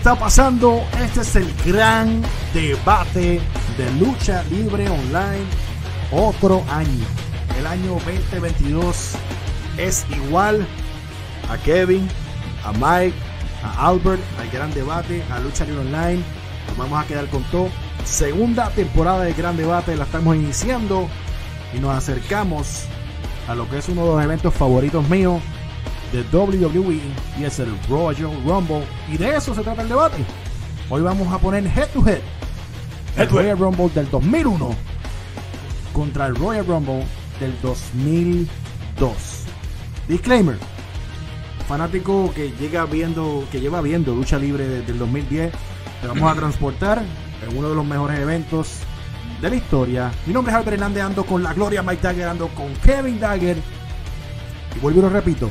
está pasando? Este es el gran debate de lucha libre online. Otro año. El año 2022 es igual a Kevin, a Mike, a Albert, al gran debate, a lucha libre online. Nos vamos a quedar con todo. Segunda temporada del gran debate la estamos iniciando y nos acercamos a lo que es uno de los eventos favoritos míos de WWE y es el Royal Rumble. Y de eso se trata el debate. Hoy vamos a poner head to head el Royal Rumble del 2001 contra el Royal Rumble del 2002. Disclaimer. Fanático que llega viendo, que lleva viendo lucha libre desde el 2010, te vamos a transportar en uno de los mejores eventos de la historia. Mi nombre es Albert Hernández, ando con la Gloria Mike Dagger, ando con Kevin Dagger. Y vuelvo y lo repito,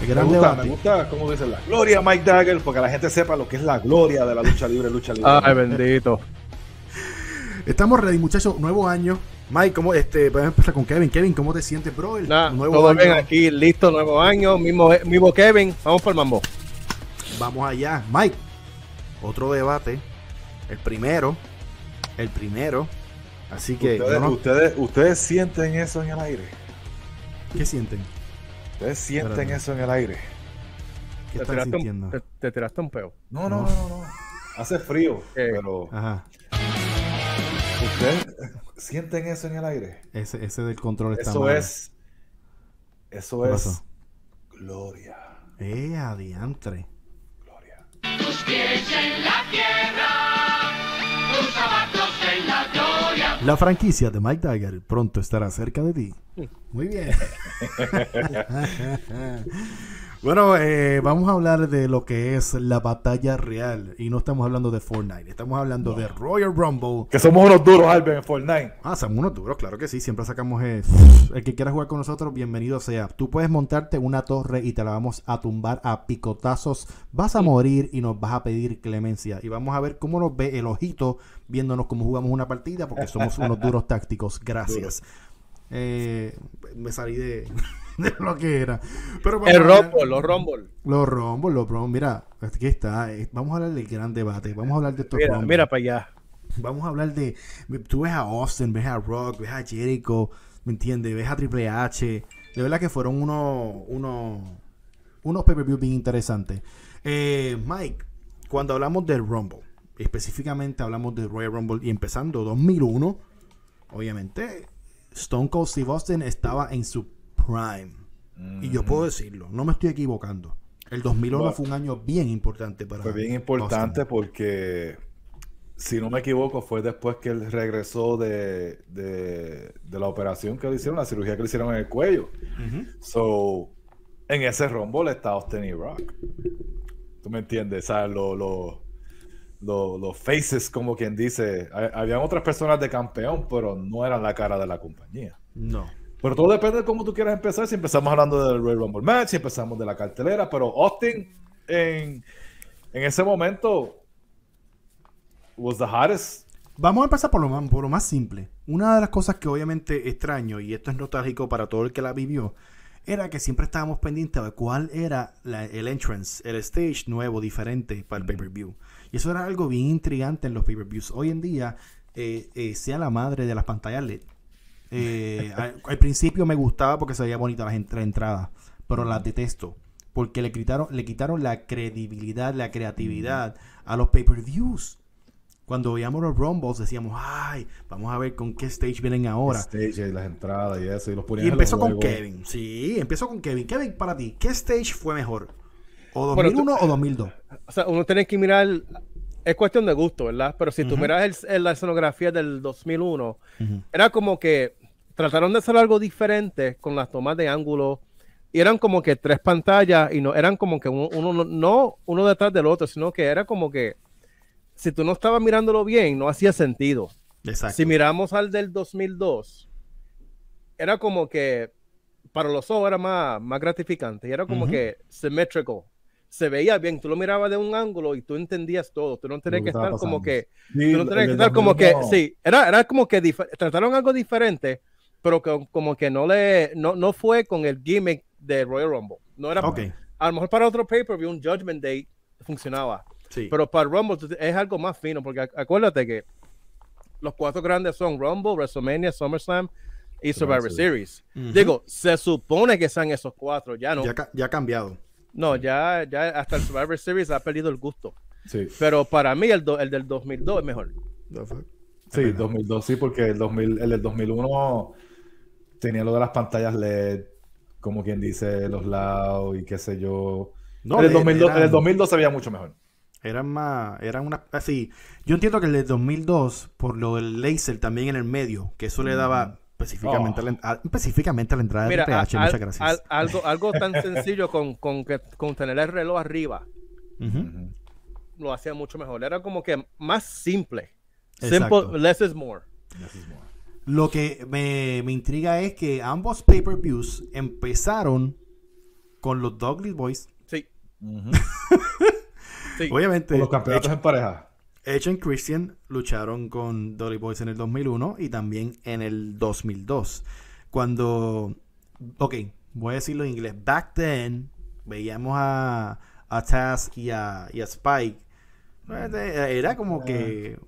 me gusta, me gusta cómo dice la gloria Mike Dagger, porque la gente sepa lo que es la gloria de la lucha libre, lucha libre. Ay, bendito. Estamos ready, muchachos. Nuevo año. Mike, ¿cómo este? Podemos empezar con Kevin. Kevin, ¿cómo te sientes, bro? nuevo todo bien aquí, listo, nuevo año. Mismo, mismo Kevin, vamos por el mambo. Vamos allá. Mike, otro debate. El primero. El primero. Así que. Ustedes, ustedes, ustedes sienten eso en el aire. ¿Qué sienten? Ustedes sienten eso en el aire. ¿Qué te, tiraste un, te, tiraste un peo. No, no, no, no. Hace frío, pero. Ajá. ¿Ustedes sienten eso en el aire? Ese, ese del control está Eso es. Eso es. Gloria. Eh, adiantre. Gloria. Tus pies en la tierra, La franquicia de Mike Dagger pronto estará cerca de ti. Muy bien. bueno, eh, vamos a hablar de lo que es la batalla real. Y no estamos hablando de Fortnite, estamos hablando de Royal Rumble. Que somos unos duros, Albert, en Fortnite. Ah, somos unos duros, claro que sí. Siempre sacamos el, el que quiera jugar con nosotros, bienvenido sea. Tú puedes montarte una torre y te la vamos a tumbar a picotazos. Vas a morir y nos vas a pedir clemencia. Y vamos a ver cómo nos ve el ojito viéndonos cómo jugamos una partida, porque somos unos duros tácticos. Gracias. Eh, me salí de, lo que era. Pero el Rumble, los Rumble. Los Rumble, los Rumble. Mira, aquí está. Eh, vamos a hablar del gran debate. Vamos a hablar de estos mira, Mira para allá. Vamos a hablar de. Tú ves a Austin, ves a Rock, ves a Jericho, ¿me entiendes? Ves a Triple H. De verdad que fueron unos. unos unos pay-per-view bien interesantes. Eh, Mike, cuando hablamos del Rumble, específicamente hablamos del Royal Rumble y empezando 2001, obviamente Stone Cold Steve Austin estaba en su prime. Y yo puedo decirlo, no me estoy equivocando. El 2001 fue un año bien importante para Fue bien importante porque, si no me equivoco, fue después que él regresó de, la operación que le hicieron, la cirugía que le hicieron en el cuello. So, en ese rombo está Austin y Rock. ¿Tú me entiendes? O lo, los faces, como quien dice. Habían otras personas de campeón, pero no eran la cara de la compañía. No. Pero todo depende de cómo tú quieras empezar. Si empezamos hablando del Royal Rumble Match, si empezamos de la cartelera, pero Austin en, en ese momento was the hottest. Vamos a empezar por lo, más, por lo más simple. Una de las cosas que obviamente extraño, y esto es nostálgico para todo el que la vivió, era que siempre estábamos pendientes de cuál era el entrance, el stage nuevo, diferente para el pay-per-view. Y eso era algo bien intrigante en los pay-per-views. Hoy en día, eh, eh, sea la madre de las pantallas LED. Eh, al, principio me gustaba porque se veía bonita la, entrada, pero las detesto. Porque le quitaron, le quitaron la credibilidad, la creatividad a los pay-per-views. Cuando veíamos los Rumbles decíamos, ay, vamos a ver con qué stage vienen ahora. Stage y las entradas y eso. Y, los y empezó con Kevin. Sí, empezó con Kevin. Kevin, para ti, ¿qué stage fue mejor? ¿O 2001 o 2002? O sea, uno tiene que mirar, es cuestión de gusto, ¿verdad? Pero si tú miras el, la escenografía del 2001, era como que trataron de hacer algo diferente con las tomas de ángulo. Y eran como que tres pantallas y no eran como que uno, no uno detrás del otro, sino que era como que si tú no estabas mirándolo bien, no hacía sentido. Exacto. Si miramos al del 2002, era como que para los ojos era más, más gratificante y era como que symmetrical se veía bien, tú lo mirabas de un ángulo y tú entendías todo, tú no tenías que estar como que, tú no tenías que estar como que, sí, era, era como que trataron algo diferente, pero que, como que no le, no, no fue con el gimmick de Royal Rumble, no era, okay. a lo mejor para otro pay-per-view, un Judgment Day funcionaba, Sí. Pero para Rumble es algo más fino, porque ac- acuérdate que los cuatro grandes son Rumble, WrestleMania, SummerSlam y Survivor Series. Digo, se supone que sean esos cuatro, ya no. ya, ca- ya ha cambiado. No, ya, ya hasta el Survivor Series ha perdido el gusto. Sí, Pero para mí el, do- el del 2002 es mejor. sí, 2002 sí, porque el, 2000, el del 2001 tenía lo de las pantallas LED, como quien dice, los lados y qué sé yo. No, el, del le- 2002, el del eran- 2002 se veía mucho mejor. Eran más, eran una, así. Yo entiendo que el de 2002, por lo del laser también en el medio, que eso le daba específicamente, Oh. a, la, a- específicamente a la entrada Mira, de a- Triple H. al- Muchas gracias. al- algo, algo tan sencillo con, con, que- con tener el reloj arriba lo hacía mucho mejor. Era como que más simple. Exacto. Simple, less is more. Lo que me, me intriga es que ambos pay-per-views empezaron con los Dudley Boys. Sí. Obviamente, Con los campeonatos en pareja. Edge y Christian lucharon con Dudley Boys en el 2001 y también en el 2002. Cuando, ok, voy a decirlo en inglés. Back then, veíamos a, a Taz y a, y a Spike. Era como que,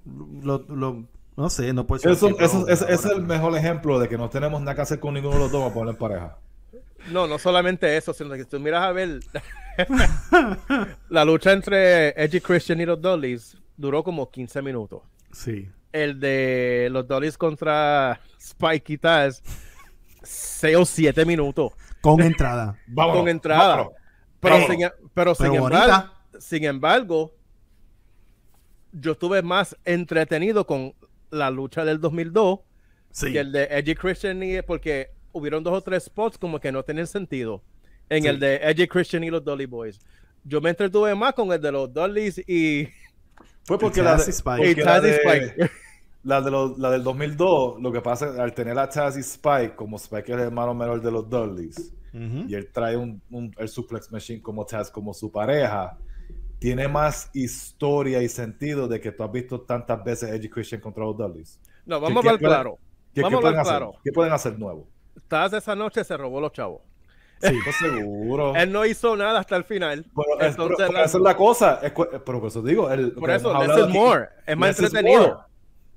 lo, lo- no sé, no puedo decir Eso, eso- es ahora, el mejor ejemplo de que no tenemos nada que hacer con ninguno de los dos para poner en pareja. No, no solamente eso, sino que tú miras a ver la lucha entre Edge y Christian y los Dudleys duró como 15 minutos. Sí. El de los Dudleys contra Spike y Taz, 6 o 7 minutos Con entrada. Vámonos, con entrada. vámonos. Pero, Pero- sin, pero sin pero embargo, sin embargo, yo estuve más entretenido con la lucha del 2002 Sí. que el de Edge y Christian y porque hubieron dos o tres spots como que no tenían sentido en Sí. el de Edge y Christian y los Dolly Boys. Yo me entretuve más con el de los Dollys y, Fue porque Y la, de- y porque y la y de- Spike. la de los- la del 2002, lo que pasa es al tener a Taz y Spike, como Spike es el hermano menor de los Dudleys, Ujú. y él trae un, un- el Suplex Machine como Taz, como su pareja, tiene más historia y sentido de que tú has visto tantas veces Edge Christian contra los Dudleys. No, vamos ¿Qué- a qué ver pueden- claro. ¿Qué, Vamos qué a pueden hacer? claro. ¿Qué pueden hacer nuevo? Taz esa noche se robó los chavos. Sí. Estoy seguro. Él no hizo nada hasta el final. Pero, es- pero- pero la- esa es la cosa. es pero por eso digo, el, por eso, less is more. Es más entretenido.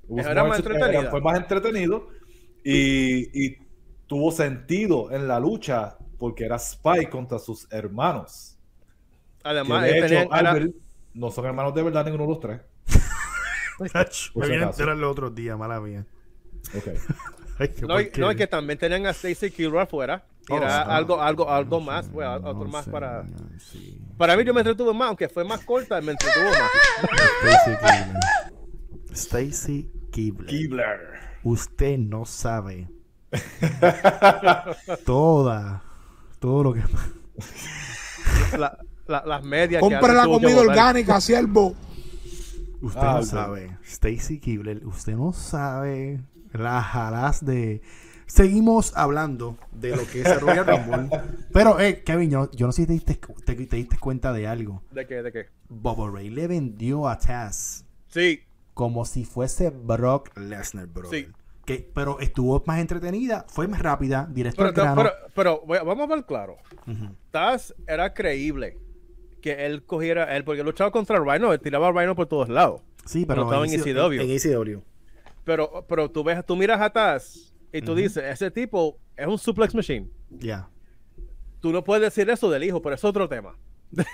more. Era más entre- entretenida. Fue más entretenido y, y tuvo sentido en la lucha porque era Spike contra sus hermanos. Además, de hecho, Albert, no son hermanos de verdad ninguno de los tres. Me vine a enterar los otros días, mala mía. Ok. Ay, no, no, es que también tenían a Stacy Kilroy afuera. Y Oh, era algo, algo, algo más, pues, No otro más sé, para. sí. Para mí yo me entretuve más, aunque fue más corta, me entretuvo más. Stacy Keibler. Kibler. Usted no sabe toda, todo lo que. La- la- las medias. Compra la comida orgánica, siervo. Usted Ah, no ok. sabe. Stacy Keibler, usted no sabe las jalas de. Seguimos hablando de lo que es el Royal Rumble. Pero, eh, Kevin, yo, yo no sé si te diste, te, te diste cuenta de algo. ¿De qué? ¿De qué? Bobo Ray le vendió a Taz Sí, como si fuese Brock Lesnar, bro. Sí. Que, pero estuvo más entretenida, fue más rápida, directo pero, al grano. pero, pero, voy a- vamos a ver claro. Taz era creíble que él cogiera él, porque luchaba contra Rhino, él tiraba a Rhino por todos lados. Sí, pero estaba en ECW. En, ECW. Pero, pero tú ves, tú miras a Taz y tú dices, ese tipo es un suplex machine. Ya. Tú no puedes decir eso del hijo, pero es otro tema.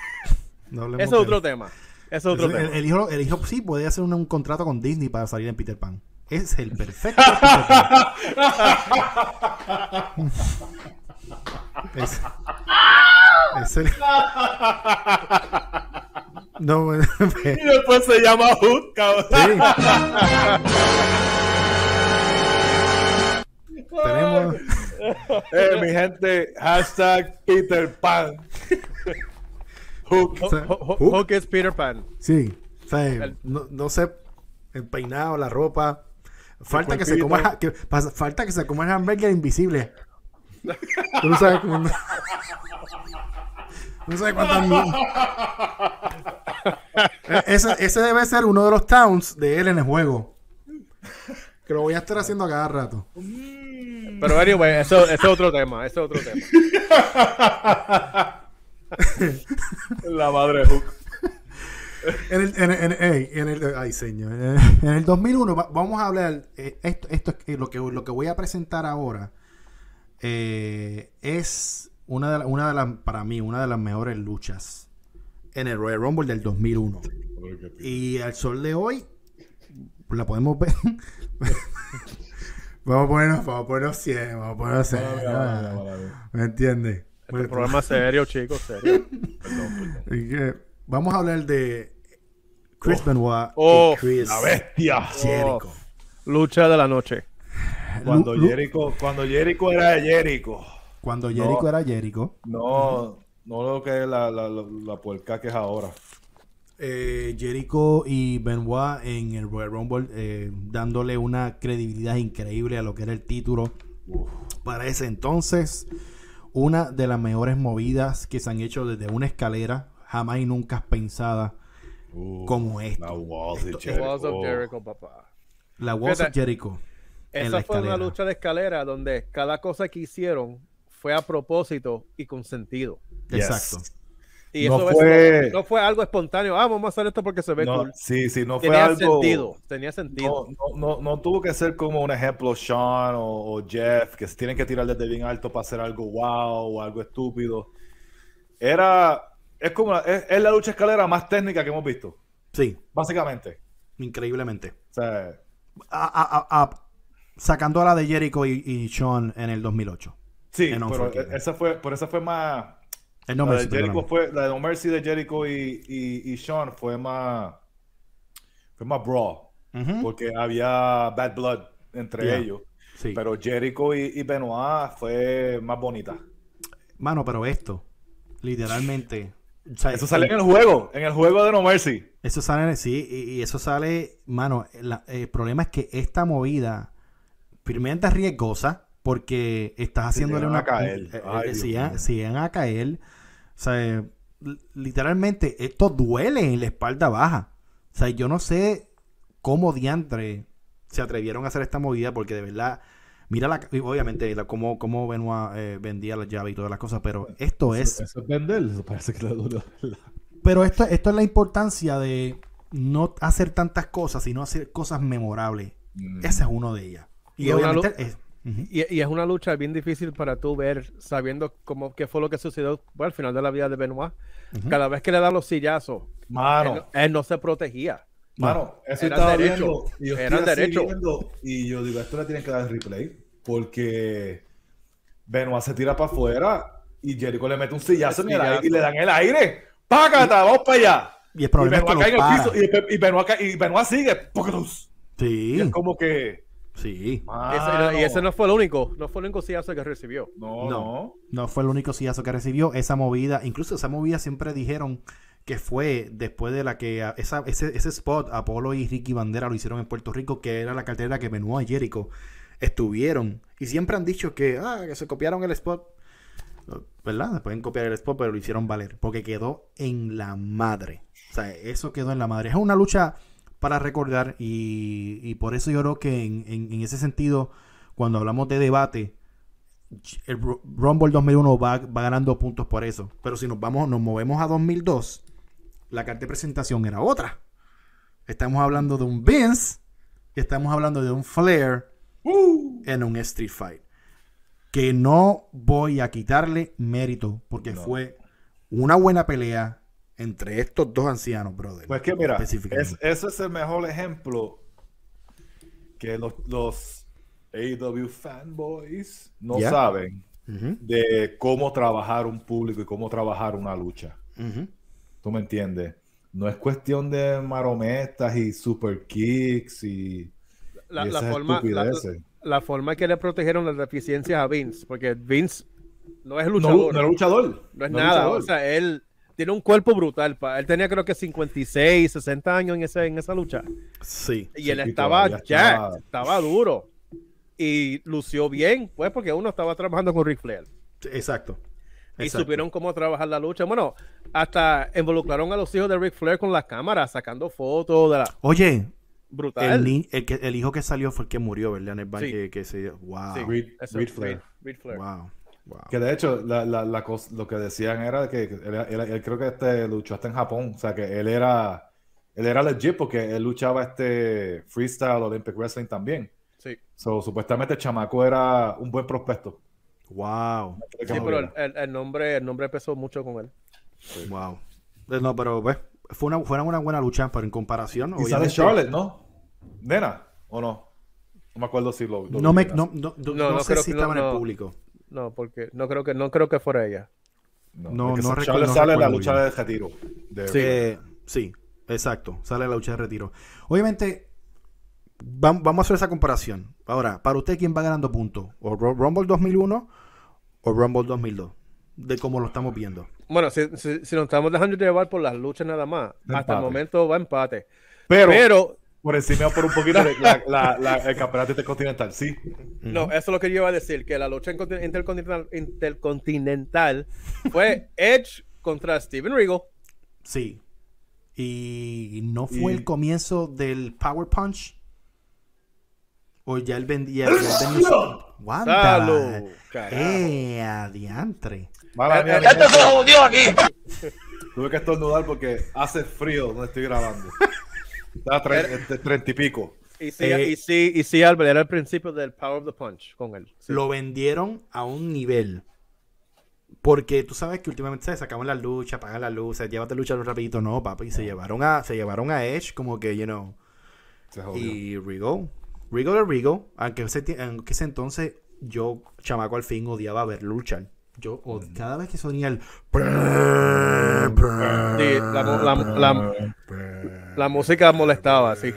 No es otro tema. Es otro el, tema. el hijo, el hijo sí puede hacer un, un contrato con Disney para salir en Peter Pan. Es el perfecto Peter Pan. es, es el... No, bueno, Y después se llama Hood, cabrón. sí. Tenemos... Eh, mi gente, hashtag Peter Pan. Hook. Hook. Hook es Peter Pan. Sí, o sea, El- no, no sé, el peinado, la ropa. Falta que se coma, que, pasa- falta que se coma el hamburger invisible. Tú no sabes cómo. No sabes cuántas mil- E- ese, ese debe ser uno de los towns de él en el juego. Que lo voy a estar haciendo a cada rato. Pero anyway, eso, eso es otro tema. Eso es otro tema. La madre de Hook. En el, en, en- en el- ay, señor. En el, en el 2001, va- vamos a hablar. eh, esto, esto es lo que, lo que voy a presentar ahora eh, es una de, la- una de las, para mí, una de las mejores luchas en el Royal Rumble del 2001. Y al sol de hoy, la podemos ver. vamos a ponernos, vamos a ponernos 100, vamos a ponernos 100. ¿Me entiendes? Este es serio, chicos, serio. Perdón, perdón. Y que vamos a hablar de Chris Benoit Oh, y Chris La bestia. Jericho. Lucha de la noche. Cuando Jericho, cuando Jericho era Jericho. Cuando Jericho No. era Jericho, No, no lo que es la, la, la, la puerca que es ahora. eh, Jericho y Benoit en el Royal Rumble eh, dándole una credibilidad increíble a lo que era el título. Para ese entonces, una de las mejores movidas que se han hecho desde una escalera, jamás y nunca pensada como La esta. The Walls of Jericho. Papá. La Walls of Jericho. la Esa fue una lucha de escalera donde cada cosa que hicieron fue a propósito y con sentido. Yes. Exacto. Y No eso es- fue- no fue algo espontáneo. Ah, vamos a hacer esto porque se ve No, cool. sí, sí, no fue Tenía algo. sentido. Tenía sentido. No, no, no, no tuvo que ser como un ejemplo Sean o, o Jeff, que se tienen que tirar desde bien alto para hacer algo wow o algo estúpido. Era, es como, la- es, es la lucha escalera más técnica que hemos visto, Sí, básicamente. increíblemente. O sea, A- a- a- a- sacando a la de Jericho y, y Sean en el 2008. Sí, En pero Unforgiven. esa fue, por esa fue más, El la nombre de Jericho fue, la de No Mercy de Jericho y, y, y Sean fue más, fue más brawl, porque había bad blood entre Yeah. ellos. Sí. Pero Jericho y, y Benoit fue más bonita. Mano, pero esto, literalmente. o sea, Eso sale en el juego, en el juego de No Mercy. Eso sale, sí, y, y eso sale, mano, la- el problema es que esta movida, primeramente es riesgosa, porque estás haciéndole una... a caer. eh, eh, Ay, si, llegan- a caer, o sea, eh, li- literalmente esto duele en la espalda baja. O sea, yo no sé cómo diantre se atrevieron a hacer esta movida, porque de verdad, mira la, obviamente la, cómo, cómo Benoit eh, vendía las llaves y todas las cosas, pero esto es... Eso es vender, eso parece que dura. Pero esto, esto es la importancia de no hacer tantas cosas, sino hacer cosas memorables. Mm. Esa es uno de ellas. Y, Y una obviamente ujú. Y, y es una lucha bien difícil para tú ver, sabiendo cómo, qué fue lo que sucedió bueno, al final de la vida de Benoit. Cada vez que le dan los sillazos, él, Mano, no- él no se protegía. mano, eso Eran estaba derechos, viendo. Y yo eran derechos. viendo, y yo digo, esto le tienen que dar replay. Porque Benoit se tira para afuera y Jericho le mete un sillazo en el aire y le dan el aire. ¡Págata! ¡Vamos para allá! Y el Y problema es que Benoit cae en lo el piso y, Be- y Benoit, y Benoit sigue. ¡Pocatus! Y Sí, es como que. Sí. Ese- y ese no fue el único, no fue el único sillazo que recibió. No, No. no. Fue el único sillazo que recibió. Esa movida, incluso esa movida siempre dijeron que fue después de la que a- esa, ese, ese spot Apolo y Ricky Bandera lo hicieron en Puerto Rico, que era la cartera que Benoit y Jericho estuvieron. Y siempre han dicho que, ah, que se copiaron el spot. ¿Verdad? Pueden copiar el spot, pero lo hicieron valer. Porque quedó en la madre. O sea, eso quedó en la madre. Es una lucha para recordar. Y, y por eso yo creo que en, en- en ese sentido, cuando hablamos de debate, el Ru- Rumble 2001 va, va ganando puntos por eso. Pero si nos vamos, nos movemos a 2002, la carta de presentación era otra. Estamos hablando de un Vince y estamos hablando de un Flair en un Street Fight. Que no voy a quitarle mérito porque No. fue una buena pelea entre estos dos ancianos, brother. Pues que mira, es, ese es el mejor ejemplo que los, los AEW fanboys no saben de cómo trabajar un público y cómo trabajar una lucha. ¿Tú me entiendes? No es cuestión de marometas y super kicks y, La, y la esas forma, la, estupideces. la forma que le protegieron las deficiencias a Vince, porque Vince no es No, luchador, no es luchador. no es no nada. luchador. O sea, él tiene un cuerpo brutal. pa- Él tenía creo que 56, 60 años en, ese, en esa lucha. Sí. Y Sí, él estaba jacked, estaba- estaba duro. Y lució bien, pues porque uno estaba trabajando con Ric Flair. Exacto. Y Exacto. supieron cómo trabajar la lucha. Bueno, hasta involucraron a los hijos de Ric Flair con las cámaras, sacando fotos de la Oye, brutal. El, ni- el, que, el hijo que salió fue el que murió, ¿verdad? En el bar Sí. que, que se... Wow. Sí, Reed- eso, Reed Flair. Reed Flair. Wow. Wow. Que de hecho, la, la, la cos- lo que decían era que él, él- él creo que este luchó hasta en Japón. O sea, que él era él era legit porque él luchaba este freestyle Olympic Wrestling también. Sí. So, supuestamente el chamaco era un buen prospecto. Wow. Sí, pero el, el- el nombre, el nombre pesó mucho con él. Wow. Eh, No, pero pues, fue una, fue una buena lucha, pero en comparación. Y sale Charlotte, ¿no? Nena, ¿o no? No me acuerdo si lo. lo No, me, no, no, no- No, no no sé creo si que- estaba no, en el no. público. No, porque no creo que no creo que fuera ella. No, No, no no sale la lucha bien. de retiro. de- Sí, Eh, sí, exacto. Sale la lucha de retiro. Obviamente, vam- vamos a hacer esa comparación. Ahora, para usted, ¿quién va ganando puntos? ¿O Ru- Rumble 2001 o Rumble 2002? De cómo lo estamos viendo. Bueno, si, si, si nos estamos dejando llevar por las luchas nada más, hasta el momento va empate. Pero, Pero, por encima por un poquito la- la- la- el campeonato intercontinental, sí. no, eso es lo que yo iba a decir, que la lucha intercontinental, intercontinental fue Edge contra Steven Regal. Sí. Y no fue Y- el comienzo del Power Punch. O ya él vendía. carajo. Eh, adiantre. Mala Eh, mía, eh, mi gente. Tuve que estornudar porque hace frío donde estoy grabando. Está treinta y pico. Y sí, Eh, y sí, y sí, Albert, era el principio del Power of the Punch con él. Sí. Lo vendieron a un nivel. Porque tú sabes que últimamente se sacaban las luchas, apagan las luces, llévate luchas rapidito. No, papi, se llevaron a, se llevaron a Edge como que, you know. Y Regal. Regal es Regal. Aunque ese, aunque ese entonces yo, chamaco, al fin odiaba ver luchar. Yo, cada vez que sonía el. Sí, la, mu- la- la- la música molestaba, sí.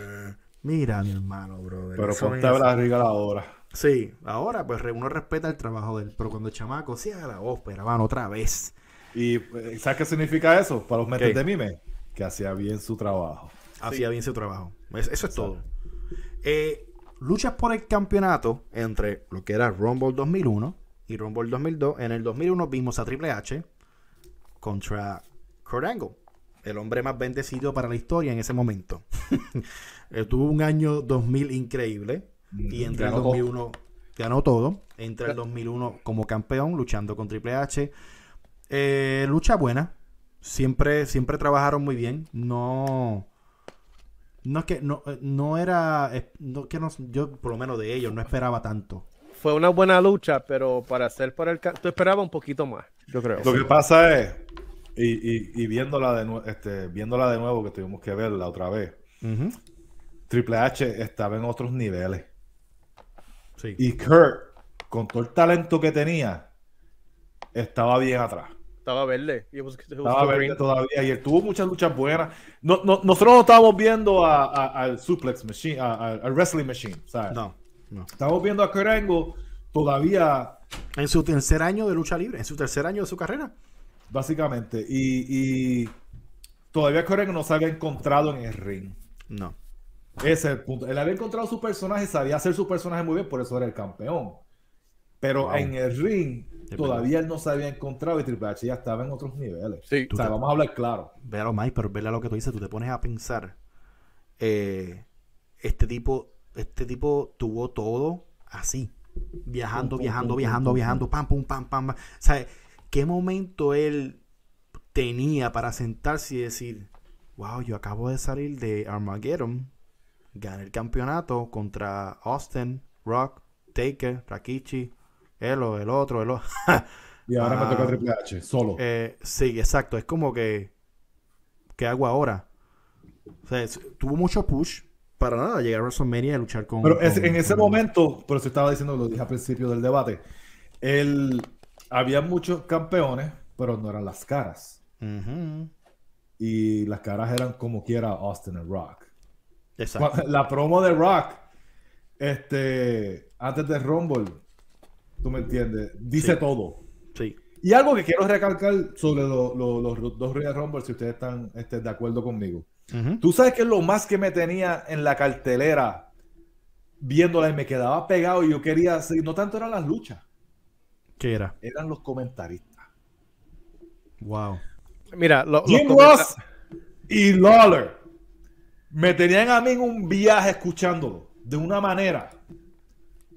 Mira, mi hermano, brother. Pero ponte la riga la hora. Sí, ahora pues uno respeta el trabajo de él. Pero cuando el chamaco sí a la ópera, van otra vez. ¿Y eh, sabes qué significa eso para los mentes ¿Qué? de mime? Que hacía bien su trabajo. Hacía bien su trabajo. Es- eso es todo. Eh, luchas por el campeonato entre lo que era Rumble 2001 y Rumble 2002. En el 2001 vimos a Triple H contra Kurt Angle, el hombre más bendecido para la historia en ese momento. Eh, tuvo un año 2000 increíble y entre el Ganó todo. 2001 ganó todo. Entre el 2001 como campeón luchando con Triple H. Eh, lucha buena. Siempre, siempre trabajaron muy bien. No. No es que no, eh, no era. no, que no- yo, por lo menos de ellos, no esperaba tanto. Fue una buena lucha, pero para hacer para el... Tú esperabas un poquito más, yo creo. Lo que pasa es, y, y, y viéndola, de este, viéndola de nuevo, que tuvimos que verla otra vez. Triple H estaba en otros niveles. Sí. Y Kurt, con todo el talento que tenía, estaba bien atrás. Estaba verde. It was- it was Estaba verde green. todavía y él tuvo muchas luchas buenas. No, no- nosotros no estábamos viendo a- a- al Suplex Machine, a- a- al Wrestling Machine, ¿sabes? No, no. Estamos viendo a Kurt Angle todavía, En su tercer año de lucha libre, en su tercer año de su carrera. básicamente, y, y todavía Kurt Angle no se había encontrado en el ring. No. Ese es el punto. Él había encontrado su personaje, sabía hacer su personaje muy bien, por eso era el campeón. Pero Wow. en el ring, todavía él no se había encontrado y Triple H ya estaba en otros niveles. Sí. O sea, te- vamos a hablar claro. Véalo, Mike, pero vela lo que tú dices, tú te pones a pensar. eh, este tipo, este tipo tuvo todo así. Viajando, Pum, viajando, pum, viajando, pum, viajando, pam, pum, pam, pam. pam. O sea, ¿qué momento él tenía para sentarse y decir, wow, yo acabo de salir de Armageddon, gané el campeonato contra Austin, Rock, Taker, Rakichi, él o el otro, el otro. Y ahora Ah. me toca Triple H, solo. Eh, sí, exacto. Es como que. ¿Qué hago ahora? O sea, es- tuvo mucho push para nada llegar a WrestleMania y luchar con. Pero es- con- en ese con- momento, por eso estaba diciendo, lo dije al principio del debate, él, había muchos campeones, pero no eran las caras. Y las caras eran como quiera Austin y Rock. Exacto. La promo de Rock, este, antes de Rumble, tú me entiendes, dice Sí. todo. Sí. Y algo que quiero recalcar sobre lo- lo- los dos Royal Rumble, si ustedes están este, de acuerdo conmigo. Tú sabes que es lo más que me tenía en la cartelera viéndola y me quedaba pegado y yo quería seguir. No tanto eran las luchas, ¿Qué era? eran los comentaristas. Wow. Mira, lo- los Jim comenta- Ross y Lawler me tenían a mí en un viaje escuchándolo de una manera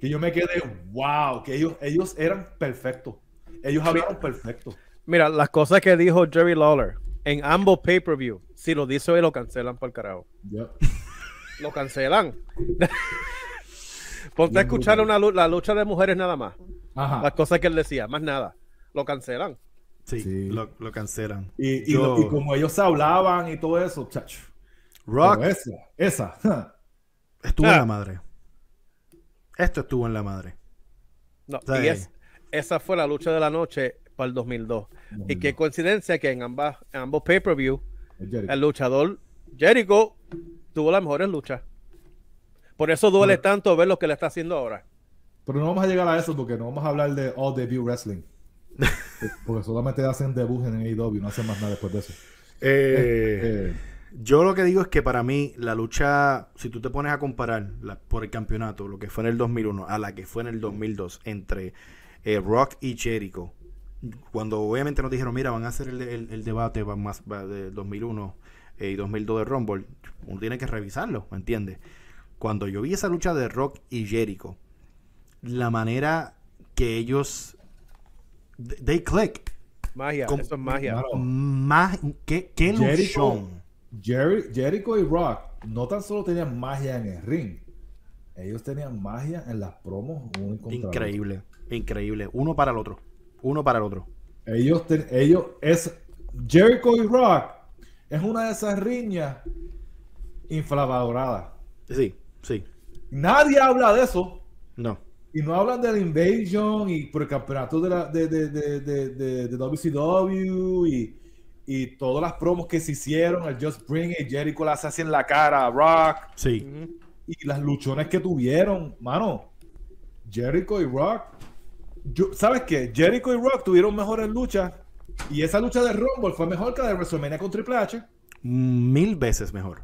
que yo me quedé, wow, que ellos, ellos eran perfectos. Ellos hablaron perfecto. Mira, las cosas que dijo Jerry Lawler en ambos pay-per-view, si lo dice hoy lo cancelan por el carajo. Yep. Lo cancelan. Ponte Bien a escuchar una, la lucha de mujeres nada más. Ajá. Las cosas que él decía, más nada. Lo cancelan. Sí, Sí. Lo, lo cancelan. Y, y, Yo- lo- y como ellos se hablaban y todo eso, chacho. Rock Pero esa, estuvo Ah. en la madre. Esto estuvo en la madre. No, Sí. y es- esa fue la lucha de la noche para el 2002. Y qué coincidencia que en, ambas, en ambos pay-per-view. El luchador Jericho tuvo las mejores luchas. Por eso duele tanto ver lo que le está haciendo ahora. Pero no vamos a llegar a eso porque no vamos a hablar de All Debut Wrestling. porque solamente hacen debut en AEW, no hacen más nada después de eso. Eh, Yo lo que digo es que para mí la lucha, si tú te pones a comparar la- por el campeonato, lo que fue en el 2001 a la que fue en el 2002 entre eh, Rock y Jericho, cuando obviamente nos dijeron, mira, van a hacer el, el- el debate va más va de 2001 eh, y 2002 de Rumble, uno tiene que revisarlo, ¿me entiendes? Cuando yo vi esa lucha de Rock y Jericho, la manera que ellos... They click. Magia, eso es magia. Más, ¿Qué, qué Jericho, luchón. Jerry- Jericho y Rock no tan solo tenían magia en el ring, ellos tenían magia en las promos. uno contra otro. Increíble, increíble. Uno para el otro. Uno para el otro. Ellos, ten- ellos, es Jericho y Rock es una de esas riñas infravaloradas. Sí, sí. Nadie habla de eso. No. Y no hablan de la Invasion y por el campeonato de, la, de, de, de, de, de- de WCW y, y todas las promos que se hicieron, el Just Bring It, Jericho las hace en la cara a Rock Sí. Y las luchones que tuvieron, mano. Jericho y Rock. Yo- ¿Sabes qué? Jericho y Rock tuvieron mejores luchas y esa lucha de Rumble fue mejor que la de WrestleMania con Triple H. Mil veces mejor.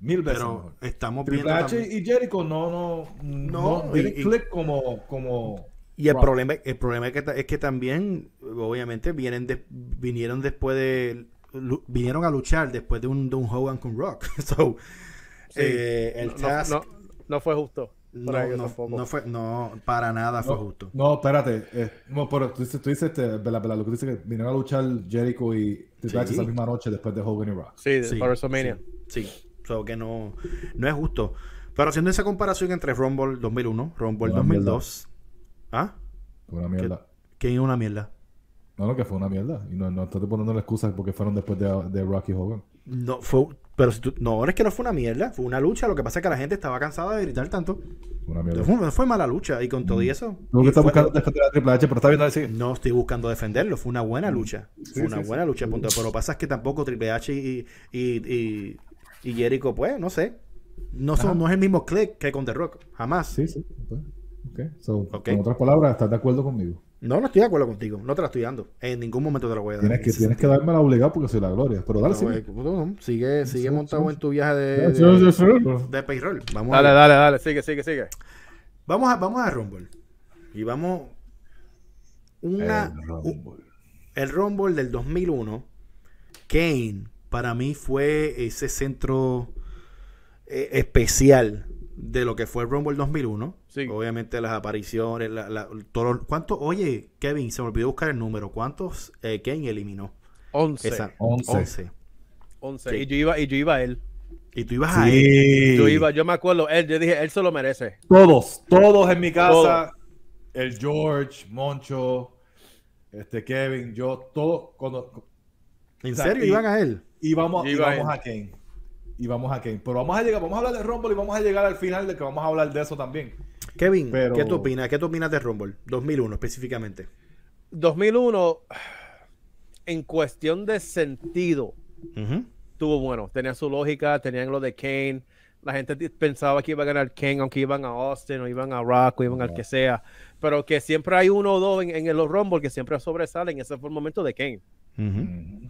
Mil veces Pero mejor. estamos Triple viendo. H también- y Jericho no, no, no, No, y- click como, como Y el Rock. problema, el problema es, que, es que también, obviamente, vienen de- vinieron después de. lu- vinieron a luchar después de un, de un Hogan con Rock. so, Sí. eh, el No- task. no, no fue justo. No, no- no fue, no, para nada fue No, justo. No, espérate. eh, no, pero tú dices, tú dices este, vela, vela, lo que dices que vinieron a luchar Jericho y Triple Sí. esa misma noche después de Hogan y Rock. Sí, Sí, para WrestleMania. Sí, sí. So que no, no es justo. Pero haciendo esa comparación entre Rumble 2001, Rumble Una 2002. ¿Ah? Fue una mierda. Que es una mierda. No, no, que fue una mierda. Y no, no estoy poniendo excusas porque fueron después de, de Rock y Hogan. No, fue, pero si tú- no, es que no fue una mierda, fue una lucha. Lo que pasa es que la gente estaba cansada de gritar tanto. Fue una mierda. Fue, fue mala lucha y con todo y eso. Tú y que estás fue- buscando defender a Triple H, pero está bien así. No estoy buscando defenderlo, fue una buena lucha. Fue Sí, una buena lucha, punto. Pero lo que pasa es que tampoco Triple H y, y, y, y Jericho, pues, no sé. No, son, Ajá. no es el mismo click que con The Rock, jamás. Sí, sí. ok. So, Ok. Con otras palabras, ¿estás de acuerdo conmigo? No, no estoy de acuerdo contigo. No te la estoy dando. En ningún momento te la voy a dar. Tienes en que, tienes que darme la obligada porque soy la gloria. Pero dale, sí. eh, sigue, sigue Sí, montado sí. en tu viaje de, Sí, de, sí, sí. de payroll. Vamos Dale, a, dale, dale. Sigue, sigue, sigue. vamos a vamos a Rumble. Y vamos una El u- Rumble. el Rumble del 2001, Kane para mí fue ese centro eh, especial de lo que fue el Rumble 2001. Sí. Obviamente las apariciones, la, la- todos los- ¿cuántos? Oye, Kevin, se me olvidó buscar el número. ¿Cuántos eh, Kane eliminó? 11. Esa, Once. 11. 11. Sí. Y yo iba, y yo iba a él. Y tú ibas a él. Yo iba, yo me acuerdo, él, yo dije, él se lo merece. Todos, todos en mi casa. El George, Moncho, este Kevin, yo, todo. Cuando, ¿En O sea, serio y- iban a él? íbamos, íbamos a a Kane. Íbamos a Kane. Pero vamos a llegar, vamos a hablar de Rumble y vamos a llegar al final de que vamos a hablar de eso también. Kevin, Pero- ¿qué tú opinas? ¿Qué tú opinas de Rumble 2001 específicamente? 2001, en cuestión de sentido, estuvo bueno. Tenía su lógica, tenían lo de Kane. La gente pensaba que iba a ganar Kane, aunque iban a Austin o iban a Rock o iban al que sea. Pero que siempre hay uno o dos en, en los Rumble que siempre sobresalen. Ese fue el momento de Kane.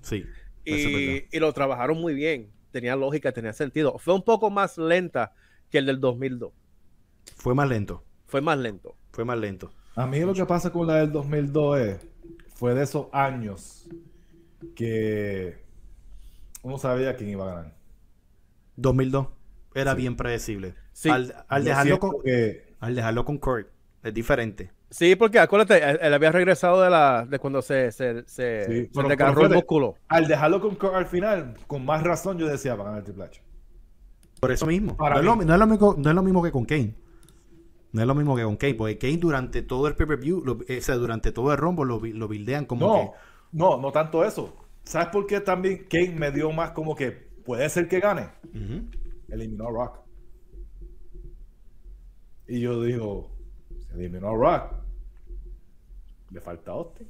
Sí. Y, y lo trabajaron muy bien. Tenía lógica, tenía sentido. Fue un poco más lenta que el del 2002. Fue más lento. Fue más lento. Fue más lento. A mí lo que pasa con la del 2002 es, fue de esos años que uno sabía quién iba a ganar. 2002 era Sí. bien predecible. Sí. Al, dejarlo con, que al dejarlo con Kurt. Es diferente. Sí, porque acuérdate, él, él había regresado de la de cuando se, se, se, Sí, se pero- desgarró pero el músculo. Al dejarlo con Kurt al final, con más razón yo decía, van a ganar Triple H. Por eso mismo. Para no, es lo, no es lo mismo, no es lo mismo que con Kane. No es lo mismo que con Kane, porque Kane durante todo el pay-per-view, lo- o sea, durante todo el rombo lo, lo buildean como No, no, no tanto eso. ¿Sabes por qué también Kane me dio más como que puede ser que gane? que... Eliminó a Rock. Y yo digo, eliminó a Rock. Le falta Austin.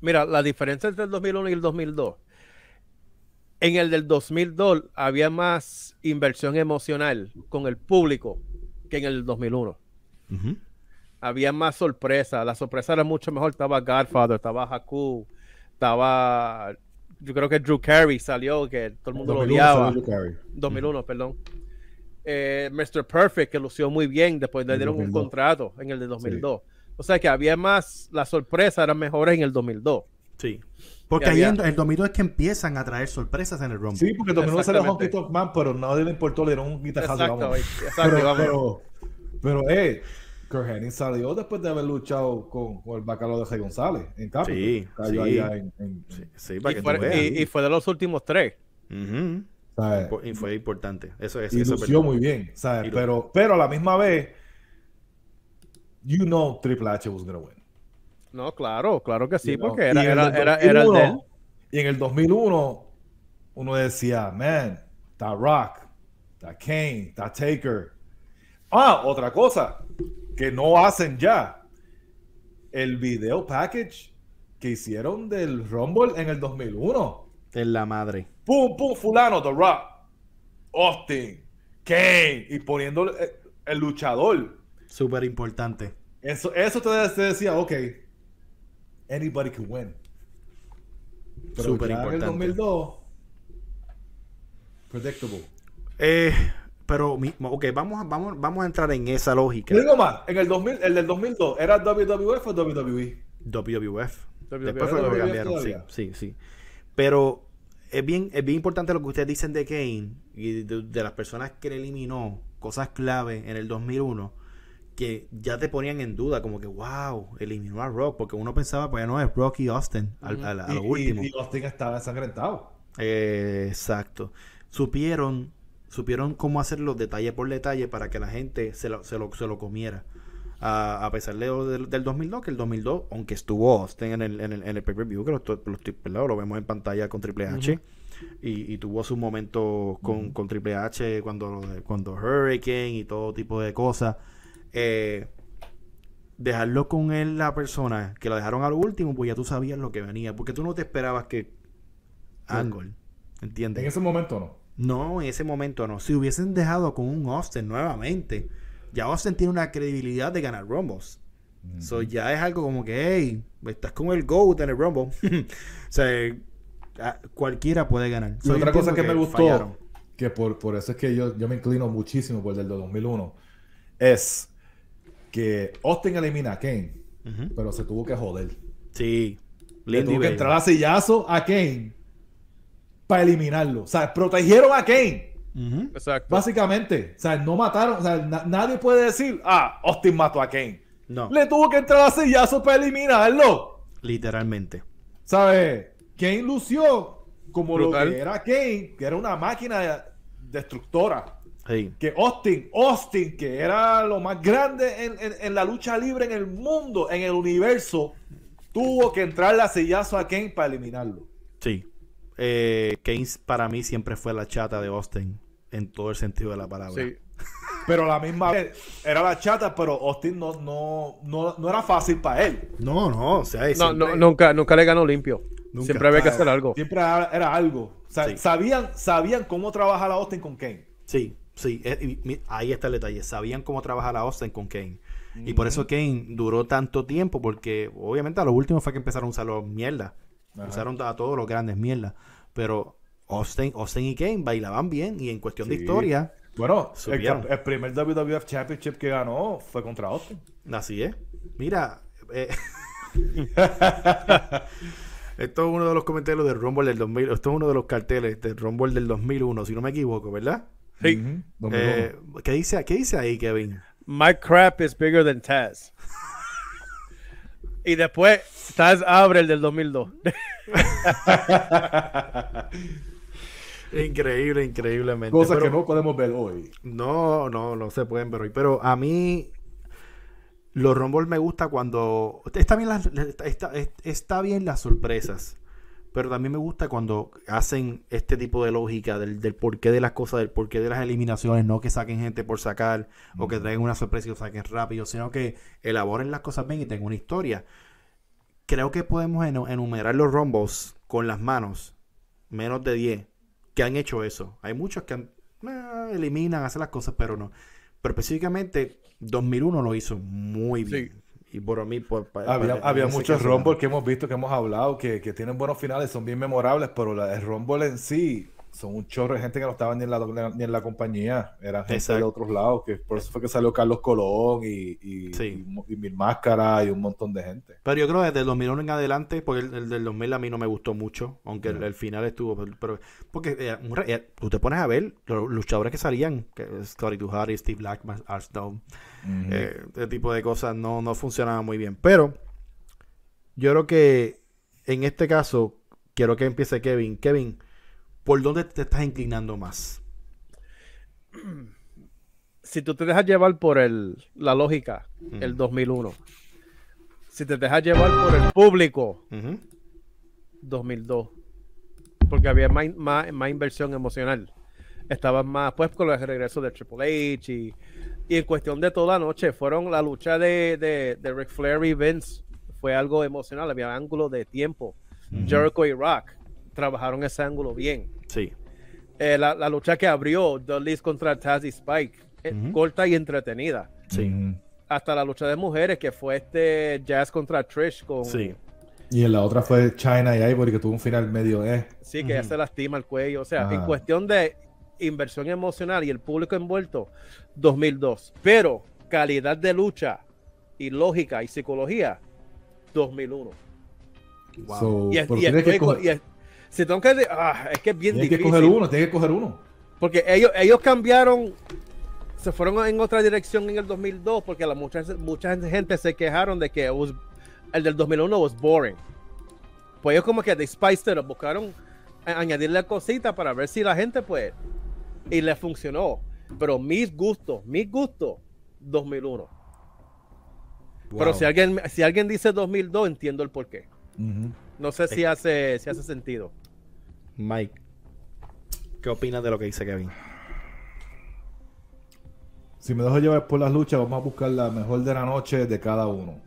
Mira, la diferencia entre el 2001 y el 2002. En el del 2002 había más inversión emocional con el público que en el 2001. Ujú. Había más sorpresa. La sorpresa era mucho mejor. Estaba Godfather, estaba Haku, estaba. Yo creo que Drew Carey salió, que todo el mundo lo 2001 odiaba. salió Drew Carey. 2001, perdón. Eh, Mr. Perfect, que lució muy bien, después le dieron un 2002. contrato en el de 2002. O sea que había más, las sorpresas eran mejores en el 2002. Sí. Porque ahí había- en el 2002 es que empiezan a traer sorpresas en el rombo. Sí, porque Domino salió Honky. Tonk Man, pero nadie le importó, le dieron un guitarrazo. Exacto, Pero, pero, pero, eh, Kurt Hennig salió después de haber luchado con, con el bacalao de Jay González en Capitol. Sí, Cayó sí. allá en, en- Sí, sí, para Y que fue, tú veas. y- y fue de los últimos tres. Ujú. Y fue importante. Eso es. y eso lució muy bien, ¿sabes? Pero, pero a la misma vez, you know Triple H was gonna win. No, claro, claro que sí, You porque era, en era, el era, era el 2001, de él. Y en el 2001, uno decía, man, está Rock, está Kane, está Taker. Ah, otra cosa que no hacen ya. El video package que hicieron del Rumble en el 2001. Es la madre. Pum, pum, fulano, The Rock, Austin, Kane, y poniendo el, el luchador. Súper importante. Eso, eso te, te decía, ok, anybody can win. Pero Súper ya en el importante. 2002, predictable. Eh, pero, ok, vamos, a- vamos, vamos a entrar en esa lógica. Digo más, en el 2000, el del 2002, ¿era WWF o WWE? WWF. WWF Después fue lo que todavía. cambiaron, sí, sí, sí. Pero es bien, es bien importante lo que ustedes dicen de Kane y de, de las personas que le eliminó, cosas clave en el 2001, que ya te ponían en duda, como que, wow, eliminó a Rock, porque uno pensaba, pues no, es Rock y Austin, al- al- a, Y- lo y- último. Y, Austin estaba ensangrentado. Eh, exacto. Supieron, supieron cómo hacerlo detalle por detalle para que la gente se lo, se lo, se lo comiera. A, a pesar de lo del, del 2002, que el 2002, aunque estuvo Austin en el, en el, en el pay-per-view, que lo, lo, vemos en pantalla con Triple H, y, y tuvo sus momentos con, con Triple H cuando, cuando Hurricane y todo tipo de cosas. Eh, dejarlo con él, la persona que lo dejaron a lo último, pues ya tú sabías lo que venía, porque tú no te esperabas que Angle, ¿entiendes? En ese momento no. No, en ese momento no. Si hubiesen dejado con un Austin nuevamente, ya Austin tiene una credibilidad de ganar Rumbles. So ya es algo como que, hey, estás con el GOAT en el Rumble. o sea, cualquiera puede ganar. So, otra cosa que me gustó, fallaron. que por, por eso es que yo, yo me inclino muchísimo por el del 2001, es que Austin elimina a Kane, pero se tuvo que joder. Sí. Le tuvo que entrar a sillazo a Kane para eliminarlo. O sea, protegieron a Kane. Exacto. Básicamente. O sea, no mataron. O sea, na- nadie puede decir, ah, Austin mató a Kane. No, Le tuvo que entrar a sillazo para eliminarlo. literalmente. ¿Sabes? Kane lució como Brutal. lo que era Kane, que era una máquina destructora. Sí. Que Austin, Austin, que era lo más grande en, en- en la lucha libre en el mundo, en el universo, tuvo que entrar a sillazo a Kane para eliminarlo. Sí. Eh, Keynes para mí siempre fue la chata de Austin en todo el sentido de la palabra. Sí. Pero a la misma vez era la chata, pero Austin no, no, no, no era fácil para él. No, no, o sea, No, siempre- no, nunca, nunca le ganó limpio. Nunca. Siempre había que hacer algo. Siempre era, era algo. O sea, Sí. sabían, sabían cómo trabajar a Austin con Kane. Sí, sí, eh, y mi- ahí está el detalle. Sabían cómo trabajar a Austin con Kane. Y por eso Kane duró tanto tiempo, porque obviamente a lo último fue que empezaron a usarlo mierda. Ajá. Usaron a todos los grandes mierda. Pero Austin, Austin y Kane bailaban bien y en cuestión de historia, Bueno, el, el primer WWF Championship que ganó fue contra Austin. así es. Mira, eh, esto es uno de los comentarios del Rumble del 2000. Esto es uno de los carteles del Rumble del 2001, si no me equivoco, ¿verdad? Sí. Ujú, 2001. Eh, ¿qué, dice, ¿Qué dice ahí, Kevin? My crap is bigger than Taz. Y después estás abre el del 2002. Increíble, increíblemente. Cosas Pero- que no podemos ver hoy. No, no, no se pueden ver hoy. Pero a mí, los Rumble me gusta cuando. Está bien, las, está, está bien las sorpresas. Pero también me gusta cuando hacen este tipo de lógica del, del porqué de las cosas, del porqué de las eliminaciones. No que saquen gente por sacar o que traigan una sorpresa y lo saquen rápido, sino que elaboren las cosas bien y tengan una historia. Creo que podemos enu- enumerar los Rumbles con las manos, menos de 10, que han hecho eso. Hay muchos que han- eh, eliminan, hacen las cosas, pero no. Pero específicamente 2001 lo hizo muy bien. Y por mí, por, Había, muchos Rumble que hemos visto, que hemos hablado, que, que tienen buenos finales, son bien memorables, pero la, el Rumble en sí son un chorro de gente que no estaba ni en la, ni en la compañía, eran gente de Exacto. otros lados, que por eso fue que salió Carlos Colón y, y, Sí. y, Mil Máscara y un montón de gente. Pero yo creo que desde el 2001 en adelante, porque el, el del 2000 a mí no me gustó mucho, aunque el, final estuvo. Pero, porque eh, eh, tú te pones a ver los luchadores que salían, que Scotty Tuhari, Steve Blackman, Art Stone, Ujú. eh, ese tipo de cosas no, no funcionaban muy bien. Pero yo creo que en este caso, quiero que empiece Kevin. Kevin, ¿por dónde te estás inclinando más? si tú te dejas llevar por el, la lógica, el Ujú. 2001. Si te dejas llevar por el público, Ujú. 2002. Porque había más, más, más inversión emocional. Estaban más, pues, con el regreso de Triple H y, y en cuestión de toda la noche, fueron la lucha de, de, de Ric Flair y Vince. Fue algo emocional, había ángulo de tiempo. Jericho y Rock trabajaron ese ángulo bien. Sí. Eh, la, la lucha que abrió Dudley's contra Taz y Spike, eh, corta y entretenida. Sí. Ujú. Hasta la lucha de mujeres, que fue este Jazz contra Trish con, Sí. Y en la otra fue China y Ivory, que tuvo un final medio eh. Sí, que ya se lastima el cuello. O sea, en Ajá. cuestión de inversión emocional y el público envuelto, 2002. Pero calidad de lucha y lógica y psicología, 2001. Wow. So, Y, es- y que estoy co- coger- y es- si tengo que... ah, es que es bien tienes que difícil. coger uno, tienes que coger uno. Porque ellos, ellos cambiaron, se fueron en otra dirección en el 2002 porque la, mucha, mucha gente se quejaron de que was- el del 2001 was boring. Pues ellos como que de Spice It Up, buscaron añadirle cositas para ver si la gente pues... Y le funcionó. Pero mis gustos, mis gustos, 2001. Pero Wow. si alguien, si alguien dice 2002, entiendo el porqué. Ujú. No sé si hace, si hace sentido. Mike, ¿qué opinas de lo que dice Kevin? Si me dejo llevar por las luchas, vamos a buscar la mejor de la noche de cada uno.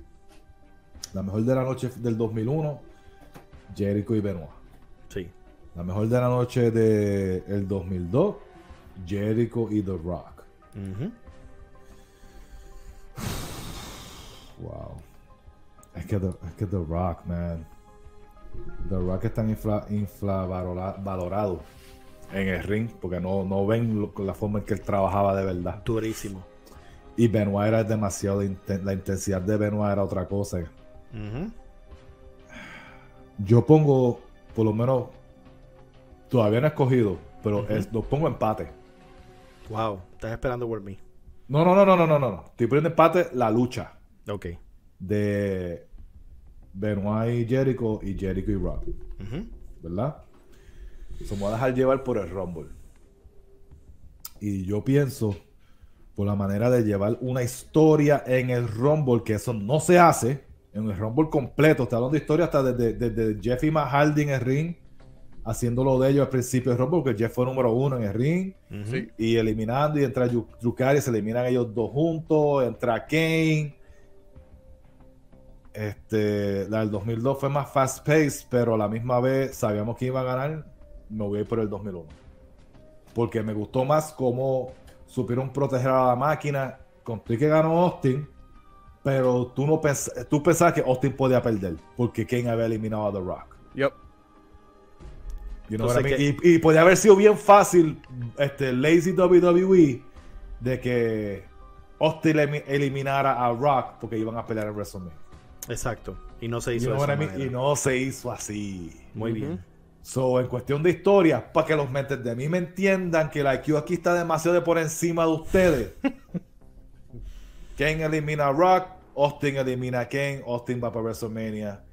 La mejor de la noche del 2001, Jericho y Benoit. Sí. La mejor de la noche del 2002, Jericho y The Rock. Wow. Es que The, es que The Rock, man. The Rock es tan infla, en el ring porque no, no ven lo- la forma en que él trabajaba de verdad. Durísimo. Y Benoit era demasiado inten- la intensidad de Benoit era otra cosa. Yo pongo, por lo menos, todavía no he escogido, pero es- lo pongo empate. Wow, estás esperando por mí. No, no, no, no, no, no, no. Estoy poniendo empate la lucha Ok. de Benoit y Jericho y Jericho y Rock. ¿verdad? Se me va a dejar llevar por el Rumble. Y yo pienso, por la manera de llevar una historia en el Rumble, que eso no se hace, en el Rumble completo, está hablando de historia hasta desde, desde Jeff y Mahaldi en el ring, haciéndolo de ellos al principio del Rumble, porque Jeff fue número uno en el ring, y eliminando, y entra Yu- Yukari, se eliminan ellos dos juntos, entra Kane. Este, la del 2002 fue más fast paced, pero a la misma vez sabíamos que iba a ganar, me voy a ir por el 2001. Porque me gustó más cómo supieron proteger a la máquina. Conté que ganó Austin, pero tú no pens tú pensabas que Austin podía perder, porque Kane había eliminado a The Rock. Yup. You know Entonces, what I mean? y, y podía haber sido bien fácil, este, lazy WWE, de que Austin elimi- eliminara a Rock porque iban a pelear en WrestleMania. Exacto. Y no se hizo de esa manera. Y no se hizo así. Muy bien. So, en cuestión de historia, para que los mentes de mí me entiendan que la IQ aquí está demasiado de por encima de ustedes. Kane elimina a Rock, Austin elimina a Kane, Austin va para WrestleMania,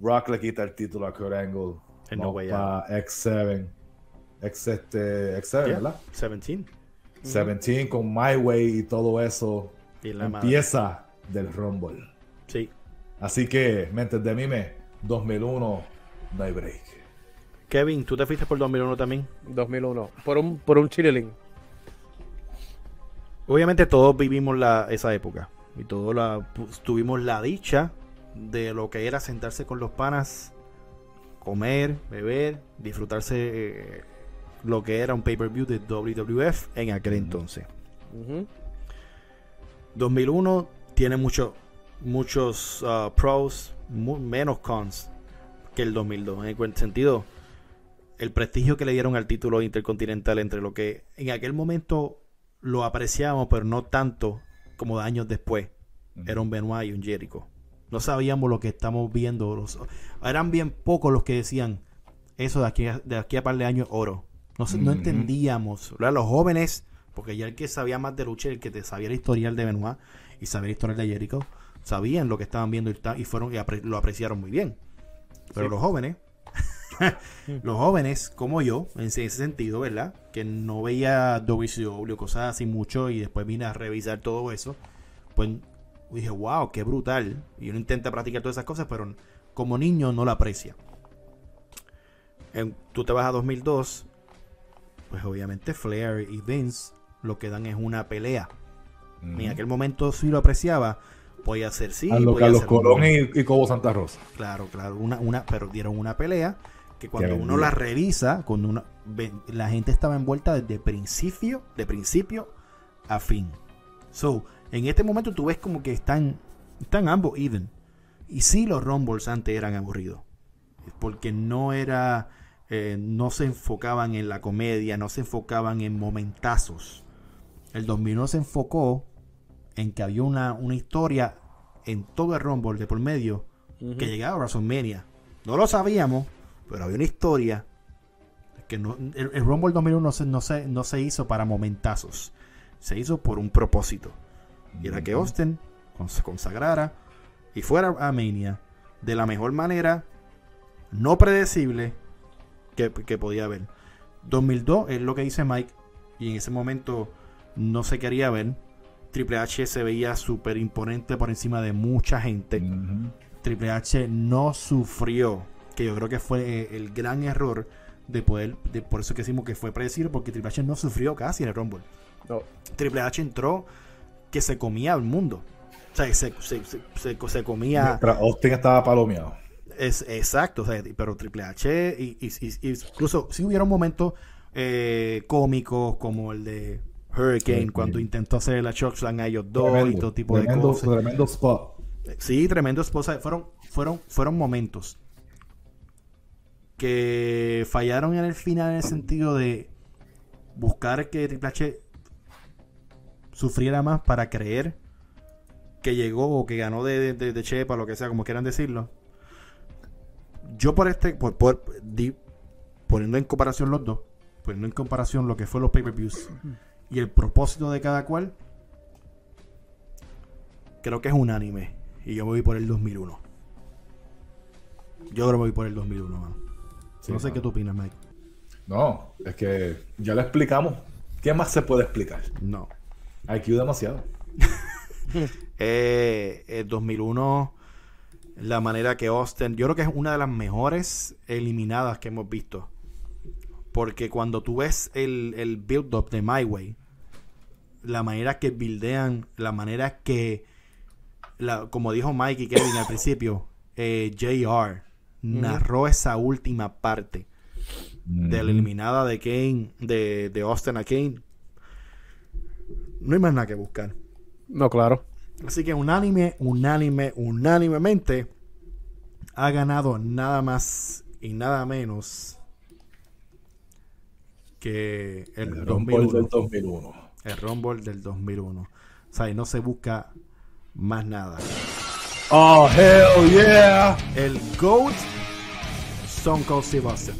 Rock le quita el título a Kurt Angle, En No Way para X7, X, este, X7, Yeah, ¿verdad? 17. 17 con My Way y todo eso Y la madre. empieza del Rumble. Sí. Así que, mentes de mime, 2001, no hay break. Kevin, ¿tú te fuiste por 2001 también? 2001. Por un, por un chilling. Obviamente todos vivimos la, esa época. Y todos la, pues, tuvimos la dicha de lo que era sentarse con los panas, comer, beber, disfrutarse eh, lo que era un pay-per-view de WWF en aquel entonces. Ujú. 2001 tiene mucho, muchos uh, pros, menos cons que el 2002. En el sentido, el prestigio que le dieron al título intercontinental entre lo que en aquel momento lo apreciábamos, pero no tanto como años después. Era un Benoit y un Jericho. No sabíamos lo que estamos viendo. los- eran bien pocos los que decían eso de aquí a, de aquí a par de años oro. No, sé- no Ujú. entendíamos. Los jóvenes, porque ya el que sabía más de lucha, el que te sabía el historial de Benoit y sabía el historial de Jericho, sabían lo que estaban viendo y, y fueron y apre- lo apreciaron muy bien. Pero Sí. los jóvenes, los jóvenes como yo, en ese sentido, ¿verdad? Que no veía WCW, cosas así mucho y después vine a revisar todo eso, pues dije, wow, qué brutal. Y uno intenta practicar todas esas cosas, pero como niño no lo aprecia. En- tú te vas a 2002, pues obviamente Flair y Vince lo que dan es una pelea. En aquel momento sí lo apreciaba. Podía ser sí, a lo podía Carlos ser Colón no. y, y Cobo Santa Rosa. Claro, claro, una, una, pero dieron una pelea que cuando uno la revisa, cuando ve- la gente estaba envuelta desde principio, de principio a fin. So, en este momento tú ves como que están, están ambos even. Y sí, los Rumbles antes eran aburridos. Porque no era, eh, no se enfocaban en la comedia, no se enfocaban en momentazos. El 2001 se enfocó en que había una, una historia en todo el Rumble de por medio que llegaba a WrestleMania. No lo sabíamos, pero había una historia que no, el, el Rumble 2001 no se, no, se, no se hizo para momentazos. Se hizo por un propósito. Y era que Austin se consagrara y fuera a Mania de la mejor manera, no predecible, que, que podía haber. 2002 es lo que dice Mike, y en ese momento no se quería ver. Triple H se veía súper imponente por encima de mucha gente. Triple H no sufrió, que yo creo que fue eh, el gran error de poder, de, por eso que decimos que fue predecible, porque Triple H no sufrió casi en el Rumble. No. Triple H entró que se comía al mundo. O sea, se, se, se, se- comía. Mientras Austin estaba palomeado. Es, exacto, o sea, pero Triple H, y, y- y- incluso si hubieron momentos eh, cómicos como el de Hurricane, Sí, cuando sí. intentó hacer la chokeslam a ellos dos y todo tipo de cosas. Tremendo spot. Sí, tremendo esposa. Fueron, fueron, fueron momentos que fallaron en el final en el sentido de buscar que Triple H sufriera más para creer que llegó o que ganó de, de, de Chepa, lo que sea, como quieran decirlo. Yo por este, por, por- di- poniendo en comparación los dos, poniendo en comparación lo que fue los pay-per-views y el propósito de cada cual, creo que es unánime. Y yo me voy por el 2001. Yo creo que me voy por el 2001, man. Sí, no sé mano. qué tú opinas, Mike. No, es que ya lo explicamos. ¿Qué más se puede explicar? No. IQ demasiado. Eh, el 2001, la manera que Austin, yo creo que es una de las mejores eliminadas que hemos visto. Porque cuando tú ves el, el build-up de My Way, la manera que buildean, la manera que, la, como dijo Mike y Kevin al principio, eh, JR narró esa última parte de la eliminada de Kane, de, de Austin a Kane. No hay más nada que buscar. No, claro. Así que unánime, unánime, unánimemente ha ganado nada más y nada menos que el, El 2001, Rumble del 2001. el Rumble del 2001. O sea, y no se busca más nada. Oh, hell yeah. El GOAT Stone Cold Steve Austin.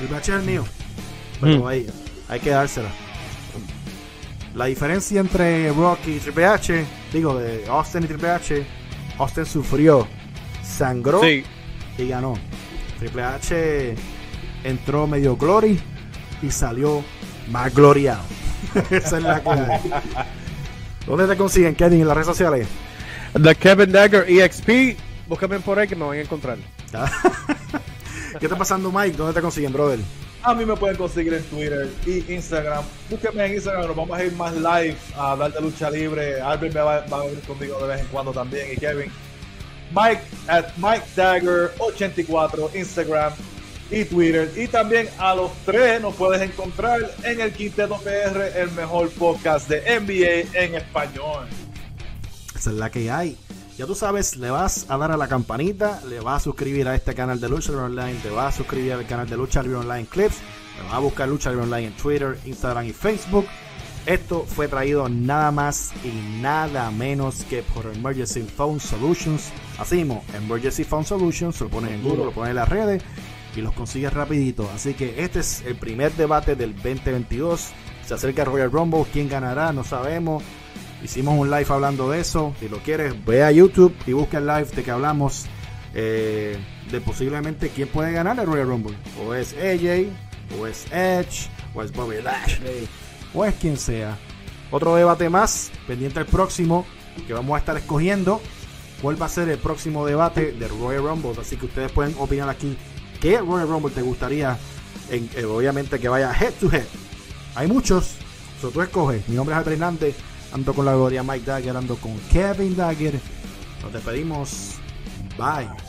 El H es el mío. Pero Mm. ahí, hay que dársela. La diferencia entre Rock y Triple H digo, de Austin y Triple H, Austin sufrió, sangró Sí. y ganó. Triple H entró medio glory y salió más gloriado. Esa es la hay. ¿Dónde te consiguen, Kevin, en las redes sociales? The Kevin Dagger EXP. Búscame por ahí que me van a encontrar. ¿Qué está pasando, Mike? ¿Dónde te consiguen, brother? A mí me pueden conseguir en Twitter y Instagram. Búsquenme en Instagram, nos vamos a ir más live a hablar de lucha libre. Albert me va, va a venir conmigo de vez en cuando también y Kevin. Mike at Mike Dagger 84 Instagram y Twitter. Y también a los tres nos puedes encontrar en el Quinteto PR, el mejor podcast de NBA en español. Esa es la que hay. Ya tú sabes, le vas a dar a la campanita, le vas a suscribir a este canal de Lucha Online, te vas a suscribir al canal de Lucha Libre Online Clips, te vas a buscar Lucha Online en Twitter, Instagram y Facebook. Esto fue traído nada más y nada menos que por Emergency Phone Solutions. Así mismo, Emergency Phone Solutions, lo pones en Google, lo pones en las redes y los consigues rapidito. Así que este es el primer debate del 2022. Se acerca el Royal Rumble, quién ganará, no sabemos. Hicimos un live hablando de eso. Si lo quieres, ve a YouTube y busca el live de que hablamos eh, de posiblemente quién puede ganar el Royal Rumble. O es AJ, o es Edge, o es Bobby Lashley, o es quien sea. Otro debate más, pendiente al próximo, que vamos a estar escogiendo cuál va a ser el próximo debate del Royal Rumble. Así que ustedes pueden opinar aquí qué Royal Rumble te gustaría, eh, obviamente que vaya head to head. Hay muchos, so tú escoges. Mi nombre es Albert Hernández, ando con la gloria Mike Dagger, ando con Kevin Dagger. Nos despedimos. Bye.